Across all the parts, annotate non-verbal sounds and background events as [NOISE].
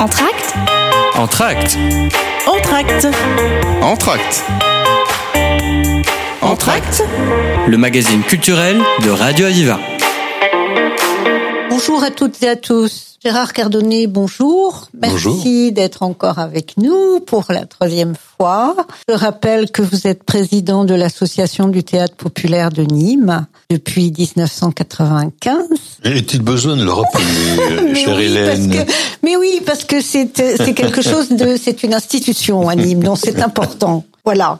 Entracte Entracte. Entracte. Entracte. Entracte. Le magazine culturel de Radio Aviva. Bonjour à toutes et à tous. Gérard Cardonnet, bonjour. Merci d'être encore avec nous pour la troisième fois. Je rappelle que vous êtes président de l'Association du théâtre populaire de Nîmes depuis 1995. Est-il besoin de le rappeler, [LAUGHS] chère Hélène Mais oui, parce que c'est quelque chose de, c'est une institution à Nîmes, donc c'est important. Voilà.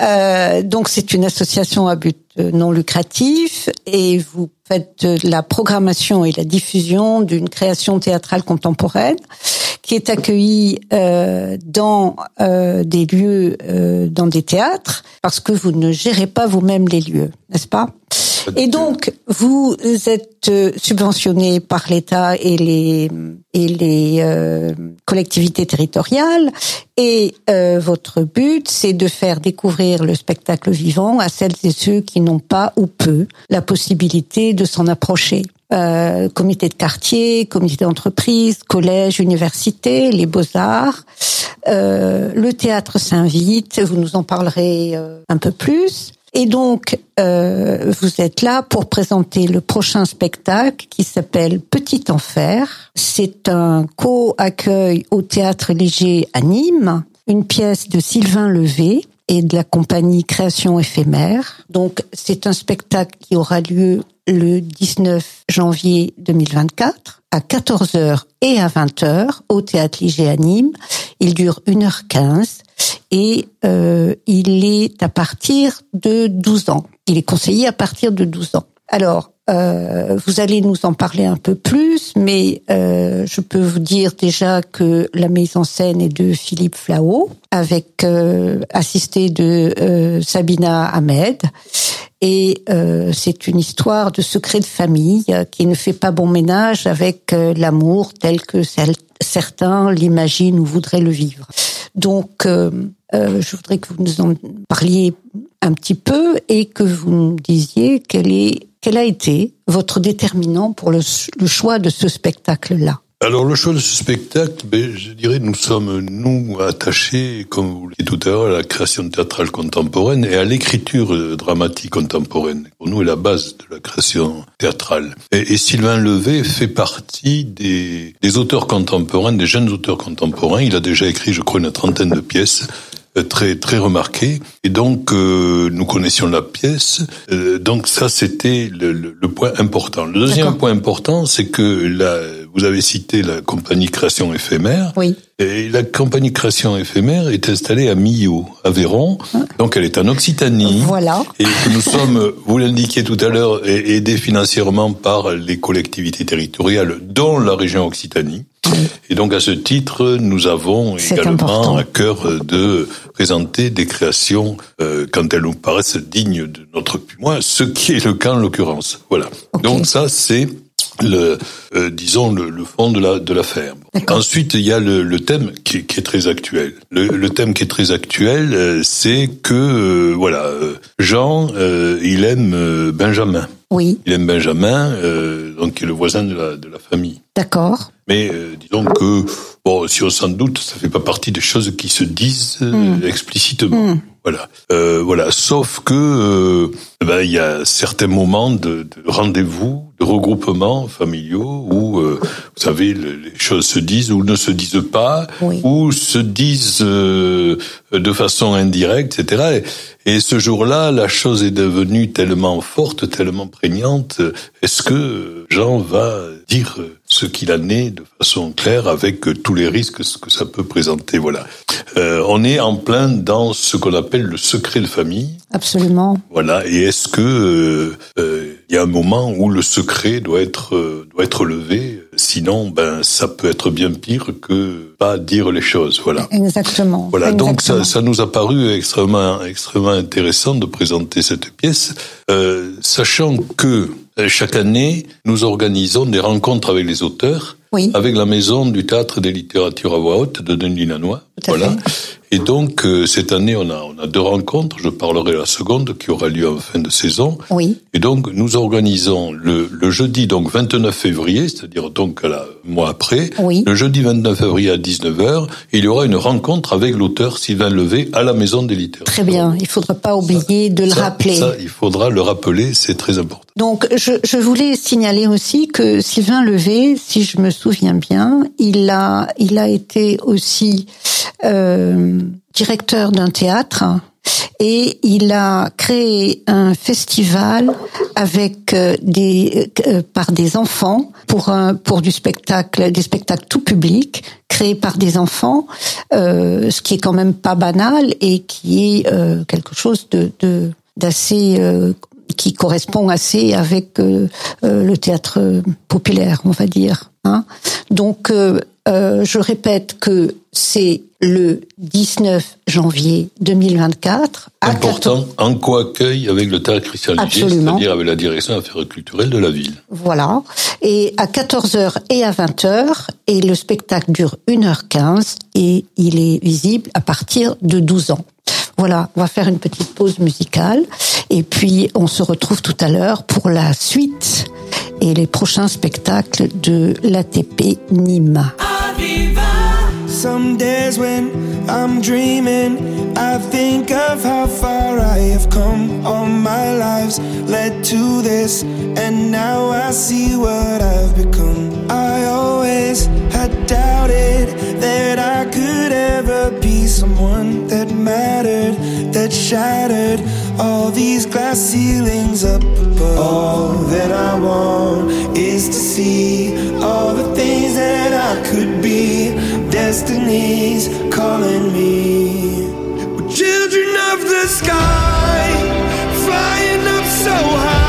Euh, donc c'est une association à but non lucratif et vous faites la programmation et la diffusion d'une création théâtrale contemporaine qui est accueillie euh, dans euh, des lieux, euh, dans des théâtres, parce que vous ne gérez pas vous-même les lieux, n'est-ce pas? Et donc, vous êtes euh, subventionné par l'État et les et les euh, collectivités territoriales, et euh, votre but, c'est de faire découvrir le spectacle vivant à celles et ceux qui n'ont pas ou peu la possibilité de s'en approcher. Euh, comité de quartier, comité d'entreprise, collège, université, les beaux-arts. Euh, le théâtre s'invite, vous nous en parlerez un peu plus. Et donc, euh, vous êtes là pour présenter le prochain spectacle qui s'appelle Petit Enfer. C'est un co-accueil au Théâtre Léger à Nîmes, une pièce de Sylvain Levé et de la compagnie Création éphémère. Donc, c'est un spectacle qui aura lieu le 19 janvier 2024 à 14h et à 20h au Théâtre Léger à Nîmes. Il dure 1h15 et euh, il est à partir de 12 ans. Il est conseillé à partir de 12 ans. Alors, euh, vous allez nous en parler un peu plus, mais euh, je peux vous dire déjà que la mise en scène est de Philippe Flao, avec euh, assisté de euh, Sabina Ahmed. Et euh, c'est une histoire de secret de famille qui ne fait pas bon ménage avec l'amour tel que certains l'imaginent ou voudraient le vivre. Donc, euh, je voudrais que vous nous en parliez un petit peu et que vous nous disiez quel, est, quel a été votre déterminant pour le, choix de ce spectacle-là. Alors le choix de ce spectacle, ben, je dirais, nous sommes nous attachés, comme vous l'avez dit tout à l'heure, à la création théâtrale contemporaine et à l'écriture euh, dramatique contemporaine. Pour nous, est la base de la création théâtrale. Et, Sylvain Levé fait partie des, auteurs contemporains, des jeunes auteurs contemporains. Il a déjà écrit, je crois, une trentaine de pièces très très remarqué et donc euh, nous connaissions la pièce euh, donc ça c'était le, le, point important le deuxième point important c'est que la vous avez cité la compagnie création éphémère oui et la compagnie création éphémère est installée à Millau, Aveyron. Ah. Donc elle est en Occitanie. Voilà. Et nous [LAUGHS] sommes, vous l'indiquiez tout à l'heure, aidés financièrement par les collectivités territoriales, dont la région Occitanie. Et donc à ce titre, nous avons également à cœur de présenter des créations euh, quand elles nous paraissent dignes de notre moi, ce qui est le cas en l'occurrence. Voilà. Donc ça c'est le euh, disons le, le, fond de la de l'affaire. Ensuite, il y a le, le thème qui, qui, est très actuel. Le, le, thème qui est très actuel, euh, c'est que euh, voilà, Jean, il aime Benjamin. Oui. Il aime Benjamin, donc qui est le voisin de la de la famille. D'accord. Mais disons que bon, si on s'en doute, ça fait pas partie des choses qui se disent hmm. explicitement. Hmm. Voilà, euh, voilà. Sauf que euh, ben, il y a certains moments de, de rendez-vous, de regroupements familiaux où, euh, vous savez, les choses se disent ou ne se disent pas, ou se disent euh, de façon indirecte, etc. Et, et ce jour-là, la chose est devenue tellement forte, tellement prégnante. Est-ce que Jean va dire ce qu'il en est de façon claire avec tous les risques que ça peut présenter? Voilà. Euh, on est en plein dans ce qu'on appelle le secret de famille. Absolument. Voilà. Et est-ce que euh, euh, il y a un moment où le secret doit être doit être levé? Sinon, ben ça peut être bien pire que pas dire les choses. Voilà. Exactement. Voilà. Donc ça, ça nous a paru extrêmement extrêmement intéressant de présenter cette pièce, sachant que chaque année nous organisons des rencontres avec les auteurs, oui. avec la maison du théâtre des littératures à voix haute de Denis Lanois voilà. fait. Et donc euh, cette année, on a on a deux rencontres. Je parlerai de la seconde qui aura lieu en fin de saison. Oui, Et donc nous organisons le, le jeudi donc 29 février, c'est-à-dire donc mois après. Oui. Le jeudi 29 février à 19h, il y aura une rencontre avec l'auteur Sylvain Levé à la Maison des littératures. très bien. Il faudra pas oublier de le Ça- rappeler. Ça, il faudra le rappeler, c'est très important. Donc, je, je voulais signaler aussi que Sylvain Levé, si je me souviens bien, il a, il a été aussi euh, directeur d'un théâtre et il a créé un festival avec euh, des euh, par des enfants pour un pour du spectacle des spectacles tout public créés par des enfants euh, ce qui est quand même pas banal et qui est euh, quelque chose de de d'assez euh, qui correspond assez avec le théâtre populaire, on va dire. Hein. Donc, euh, je répète que c'est le 19 janvier 2024 à 14 Important, en co-accueil avec le théâtre Christian c'est-à-dire avec la direction affaires culturelles de la ville. Voilà. Et à 14h et à 20h. Et le spectacle dure 1h15 et il est visible à partir de 12 ans. Voilà, on va faire une petite pause musicale et puis on se retrouve tout à l'heure pour la suite et les prochains spectacles de l'ATP Nîmes. Some days when I'm dreaming, I think of how far I have come. All my lives led to this, and now I see what I've become. I always had doubted that I could ever be someone that mattered, that shattered all these glass ceilings up above. All that I want is to see all the things that I could. Destiny's calling me. We're children of the sky, flying up so high.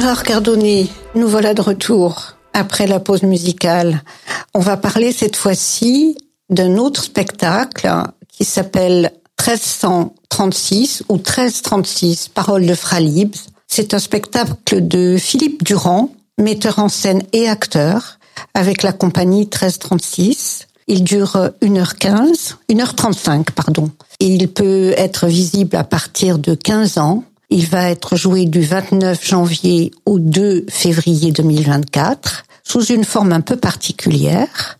Gérard Cardonnet, nous voilà de retour après la pause musicale. On va parler cette fois-ci d'un autre spectacle qui s'appelle 1336 ou 1336, Paroles de Fralibs. C'est un spectacle de Philippe Durand, metteur en scène et acteur, avec la compagnie 1336. Il dure 1h15, 1h35, pardon. Et il peut être visible à partir de 15 ans. Il va être joué du 29 janvier au 2 février 2024 sous une forme un peu particulière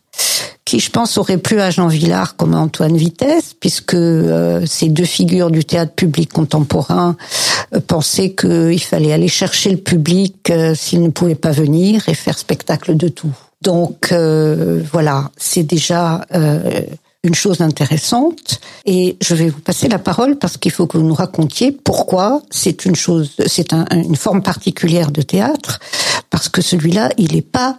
qui, je pense, aurait plu à Jean Villard comme à Antoine Vitesse, puisque euh, ces deux figures du théâtre public contemporain euh, pensaient qu'il fallait aller chercher le public euh, s'il ne pouvait pas venir et faire spectacle de tout. Donc voilà, c'est déjà une chose intéressante. Et je vais vous passer la parole parce qu'il faut que vous nous racontiez pourquoi c'est une chose, c'est une forme particulière de théâtre, parce que celui-là, il n'est pas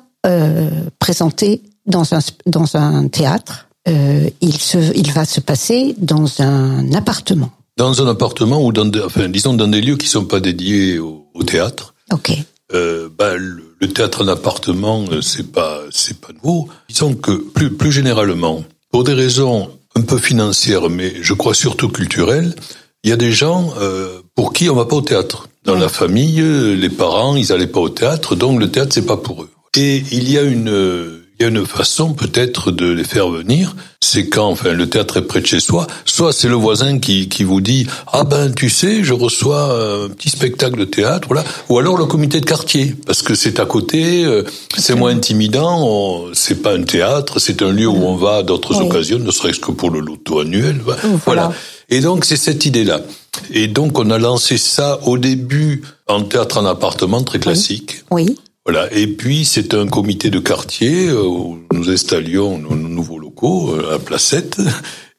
présenté dans un, dans un théâtre, euh, il, se, il va se passer dans un appartement. Dans un appartement ou dans, des, enfin, disons dans des lieux qui sont pas dédiés au, théâtre. Ok. Euh, bah, le, théâtre en appartement, euh, c'est pas, c'est pas nouveau. Disons que plus, plus généralement, pour des raisons un peu financières, mais je crois surtout culturelles, il y a des gens euh, pour qui on va pas au théâtre. Dans la famille, les parents, ils allaient pas au théâtre, donc le théâtre c'est pas pour eux. Et il y a une il y a une façon peut-être de les faire venir, c'est quand enfin le théâtre est près de chez soi, soit c'est le voisin qui, qui vous dit ah ben tu sais je reçois un petit spectacle de théâtre voilà, ou alors le comité de quartier parce que c'est à côté, euh, c'est moins intimidant, c'est pas un théâtre, c'est un lieu où on va à d'autres occasions, ne serait-ce que pour le loto annuel, voilà. Et donc c'est cette idée là. Et donc on a lancé ça au début en théâtre en appartement très classique. oui. Voilà. Et puis c'est un comité de quartier euh, où nous installions nos nouveaux locaux euh, à Placette,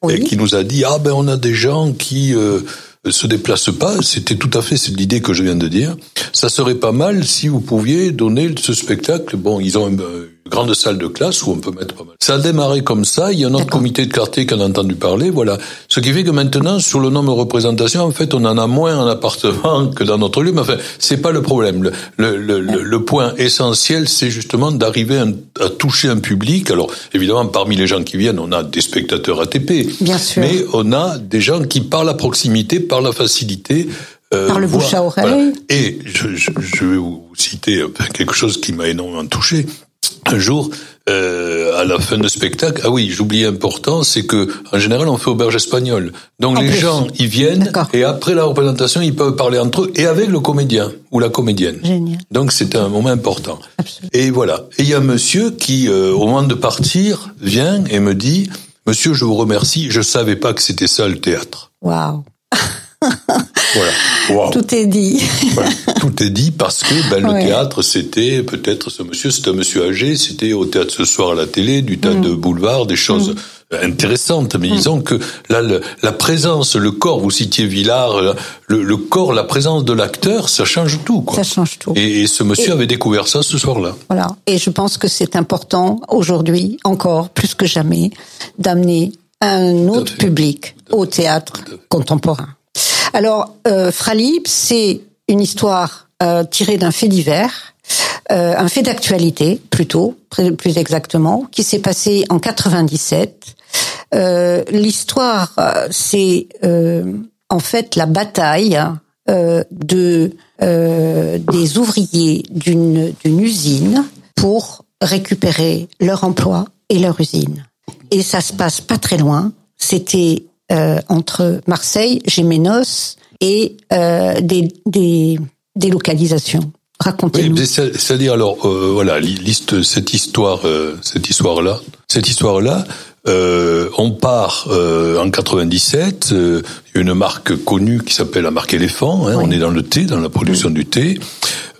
et qui nous a dit ah ben on a des gens qui euh, se déplacent pas. C'était tout à fait l'idée que je viens de dire. Ça serait pas mal si vous pouviez donner ce spectacle. Bon, ils ont grande salle de classe où on peut mettre pas mal. Ça a démarré comme ça. Il y a un autre comité de quartier qui en a entendu parler. Voilà. Ce qui fait que maintenant, sur le nombre de représentations, en fait, on en a moins en appartement [LAUGHS] que dans notre lieu. Mais enfin, c'est pas le problème. Le, le, le, le point essentiel, c'est justement d'arriver à, toucher un public. Alors, évidemment, parmi les gens qui viennent, on a des spectateurs ATP. Bien sûr. Mais on a des gens qui, par la proximité, par la facilité, euh, par le bouche à oreille. Et je, je, je, vais vous citer quelque chose qui m'a énormément touché un jour, euh, à la fin de spectacle, ah oui, j'oublie important, c'est que en général on fait auberge espagnole. Donc les gens ils viennent et après la représentation ils peuvent parler entre eux et avec le comédien ou la comédienne. Génial. Donc c'est un moment important. Et voilà. Et il y a un monsieur qui, euh, au moment de partir, vient et me dit, Monsieur, je vous remercie. Je savais pas que c'était ça le théâtre. Waouh. Voilà. Tout est dit. Tout est dit parce que ben, le théâtre, c'était peut-être ce monsieur, c'est un monsieur âgé, c'était au théâtre ce soir à la télé, du tas de mm. boulevard, des choses mm. intéressantes. Mais mm. disons que là, la présence, le corps, vous citiez Villard, le, corps, la présence de l'acteur, ça change tout. Quoi. Ça change tout. Et, ce monsieur avait découvert ça ce soir-là. Voilà. Et je pense que c'est important aujourd'hui, encore plus que jamais, d'amener un autre public au théâtre contemporain. Alors, euh, Fralib, c'est une histoire euh, tirée d'un fait divers, euh, un fait d'actualité plutôt, plus exactement, qui s'est passé en 97. Euh, L'histoire, euh, c'est en fait la bataille de des ouvriers d'une d'une usine pour récupérer leur emploi et leur usine. Et ça se passe pas très loin. C'était euh, entre Marseille, Gémenos et euh, des, des, des, localisations. Racontez-nous. Oui, C'est-à-dire alors euh, voilà liste cette histoire euh, cette histoire là cette histoire là euh, on part en 97 une marque connue qui s'appelle la marque Éléphant. Hein, On est dans le thé, dans la production du thé.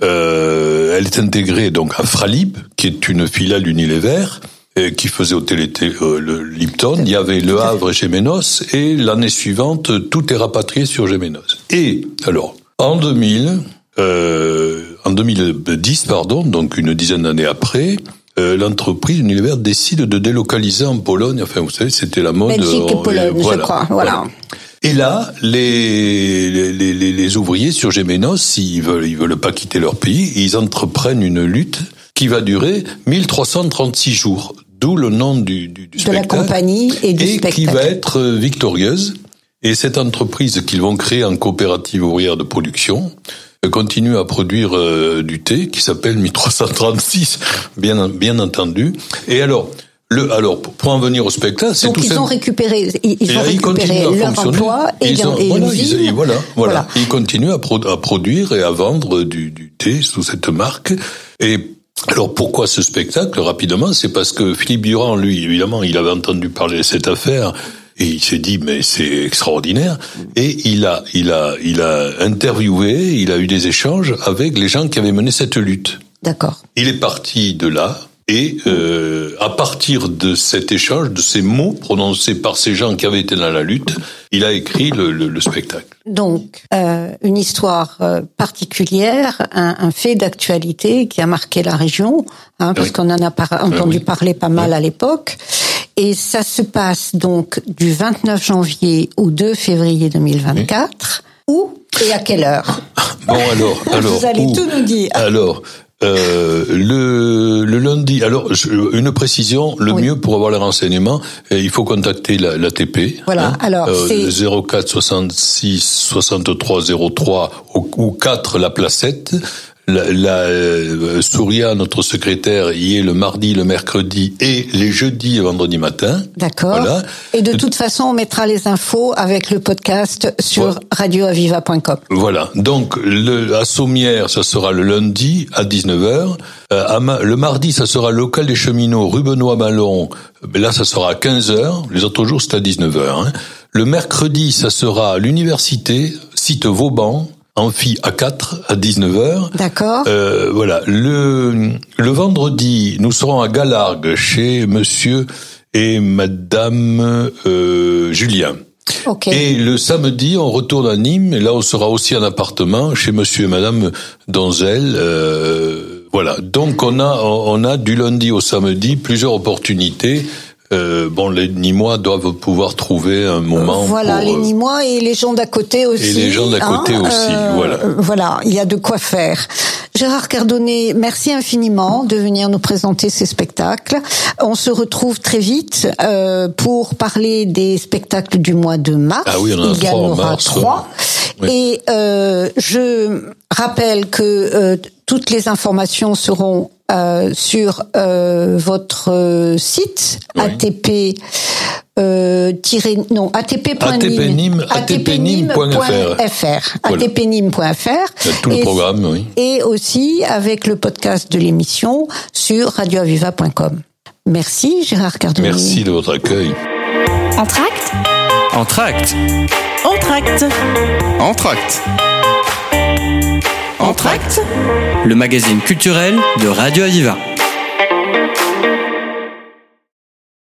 elle est intégrée donc à Fralib, qui est une filiale d'Unilever qui faisait au télé euh, le Lipton. Il y avait Le Havre et Gémenos. Et l'année suivante, tout est rapatrié sur Gémenos. Et alors, en 2000, euh, en 2010, pardon, donc une dizaine d'années après, euh, l'entreprise Unilever décide de délocaliser en Pologne. Enfin, vous savez, c'était la mode. Belgique et Pologne, je crois. Voilà. Et là, les, les, les, les, ouvriers sur Gémenos, ils veulent, ils veulent pas quitter leur pays, ils entreprennent une lutte qui va durer 1336 jours. D'où le nom du, du, du spectacle. De la compagnie et du et qui va être euh, victorieuse. Et cette entreprise qu'ils vont créer en coopérative ouvrière de production euh, continue à produire euh, du thé qui s'appelle 1336, bien, bien entendu. Et alors, le, alors, pour en venir au spectacle, c'est tout ils ont récupéré, ils, ont récupéré leur emploi et, ils ont, et voilà, ils, voilà, voilà, Ils continuent à, à, produire et à vendre du, du thé sous cette marque. Et Alors pourquoi ce spectacle Rapidement, c'est parce que Philippe Durand, lui, évidemment, il avait entendu parler de cette affaire et il s'est dit mais c'est extraordinaire et il a il a il a interviewé, il a eu des échanges avec les gens qui avaient mené cette lutte. D'accord. Il est parti de là et euh, à partir de cet échange, de ces mots prononcés par ces gens qui avaient été dans la lutte, il a écrit le, le, le spectacle. Donc, euh, une histoire euh, particulière, un, un fait d'actualité qui a marqué la région, hein, parce qu'on en a par- entendu oui. parler pas mal à l'époque. Et ça se passe donc du 29 janvier au 2 février 2024. Où et à quelle heure? Bon alors, alors Vous allez où tout nous dire. Alors euh, le, le lundi. Alors je- une précision, le Oui. mieux pour avoir les renseignements, euh, il faut contacter la, l'ATP. Voilà, alors, c'est- 04 66 63 03 ou, ou 4 la placette. La, la euh, Souria, notre secrétaire, y est le mardi, le mercredi et les jeudis et vendredis matin. D'accord. Voilà. Et de toute façon, on mettra les infos avec le podcast sur Voilà. radioaviva.com. Voilà. Donc le, à Sommières, ça sera le lundi à 19h. Euh, à Ma- le mardi, ça sera local des cheminots, rue Benoît Ballon. Là, ça sera à 15h. Les autres jours, c'est à 19h. hein. Le mercredi, ça sera à l'université, site Vauban, amphi A4 à 19h. D'accord. Euh, voilà. Le, le vendredi, nous serons à Galargues chez monsieur et madame euh, Julien. ok. Et le samedi, on retourne à Nîmes, et là, on sera aussi en appartement chez monsieur et madame Donzel. euh, voilà. Donc, on a, on a du lundi au samedi plusieurs opportunités. Euh, bon, les Nîmois doivent pouvoir trouver un moment Voilà, pour, les euh, Nîmois et les gens d'à côté aussi. les gens d'à côté aussi, voilà. euh, Voilà, il y a de quoi faire. Gérard Cardonnet, merci infiniment de venir nous présenter ces spectacles. On se retrouve très vite euh, pour parler des spectacles du mois de mars. Ah oui, on en a il y trois en aura trois. Oui. Et euh, je rappelle que euh, toutes les informations seront euh, sur euh, votre euh, site Oui. ATP euh, tiré, non atp.nim atpnim.fr. atpnim.fr Voilà. atpnim.fr Il y a tout le et, programme, oui. et aussi avec le podcast de l'émission sur radioaviva.com. Merci Gérard Cardonnier. Merci de votre accueil. Entracte Entracte. Entracte Entracte. Le magazine culturel de Radio Aviva.